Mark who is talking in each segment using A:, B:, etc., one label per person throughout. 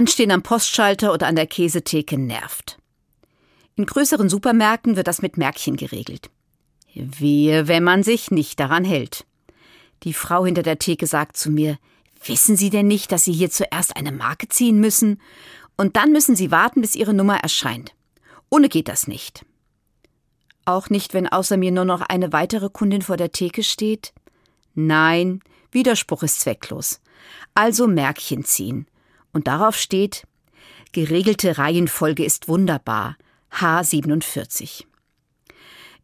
A: Anstehen am Postschalter oder an der Käsetheke nervt. In größeren Supermärkten wird das mit Märkchen geregelt. Wehe, wenn man sich nicht daran hält. Die Frau hinter der Theke sagt zu mir, wissen Sie denn nicht, dass Sie hier zuerst eine Marke ziehen müssen? Und dann müssen Sie warten, bis Ihre Nummer erscheint. Ohne geht das nicht. Auch nicht, wenn außer mir nur noch eine weitere Kundin vor der Theke steht? Nein, Widerspruch ist zwecklos. Also Märkchen ziehen. Und darauf steht, geregelte Reihenfolge ist wunderbar. H47.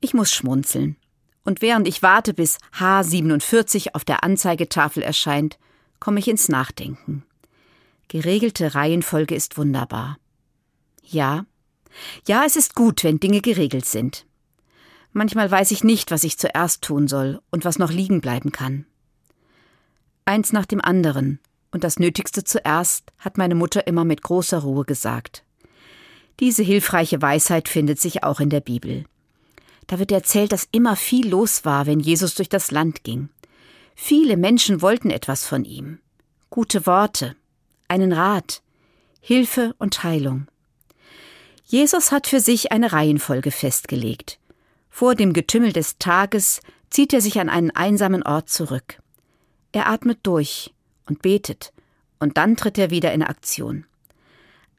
A: Ich muss schmunzeln. Und während ich warte, bis H47 auf der Anzeigetafel erscheint, komme ich ins Nachdenken. Geregelte Reihenfolge ist wunderbar. Ja, ja, es ist gut, wenn Dinge geregelt sind. Manchmal weiß ich nicht, was ich zuerst tun soll und was noch liegen bleiben kann. Eins nach dem anderen und das Nötigste zuerst, hat meine Mutter immer mit großer Ruhe gesagt. Diese hilfreiche Weisheit findet sich auch in der Bibel. Da wird erzählt, dass immer viel los war, wenn Jesus durch das Land ging. Viele Menschen wollten etwas von ihm. Gute Worte, einen Rat, Hilfe und Heilung. Jesus hat für sich eine Reihenfolge festgelegt. Vor dem Getümmel des Tages zieht er sich an einen einsamen Ort zurück. Er atmet durch und betet, und dann tritt er wieder in Aktion.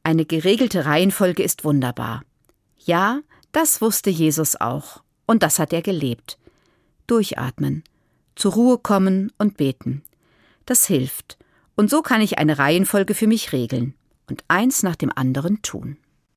A: Eine geregelte Reihenfolge ist wunderbar. Ja, das wusste Jesus auch, und das hat er gelebt. Durchatmen, zur Ruhe kommen und beten. Das hilft, und so kann ich eine Reihenfolge für mich regeln und eins nach dem anderen tun.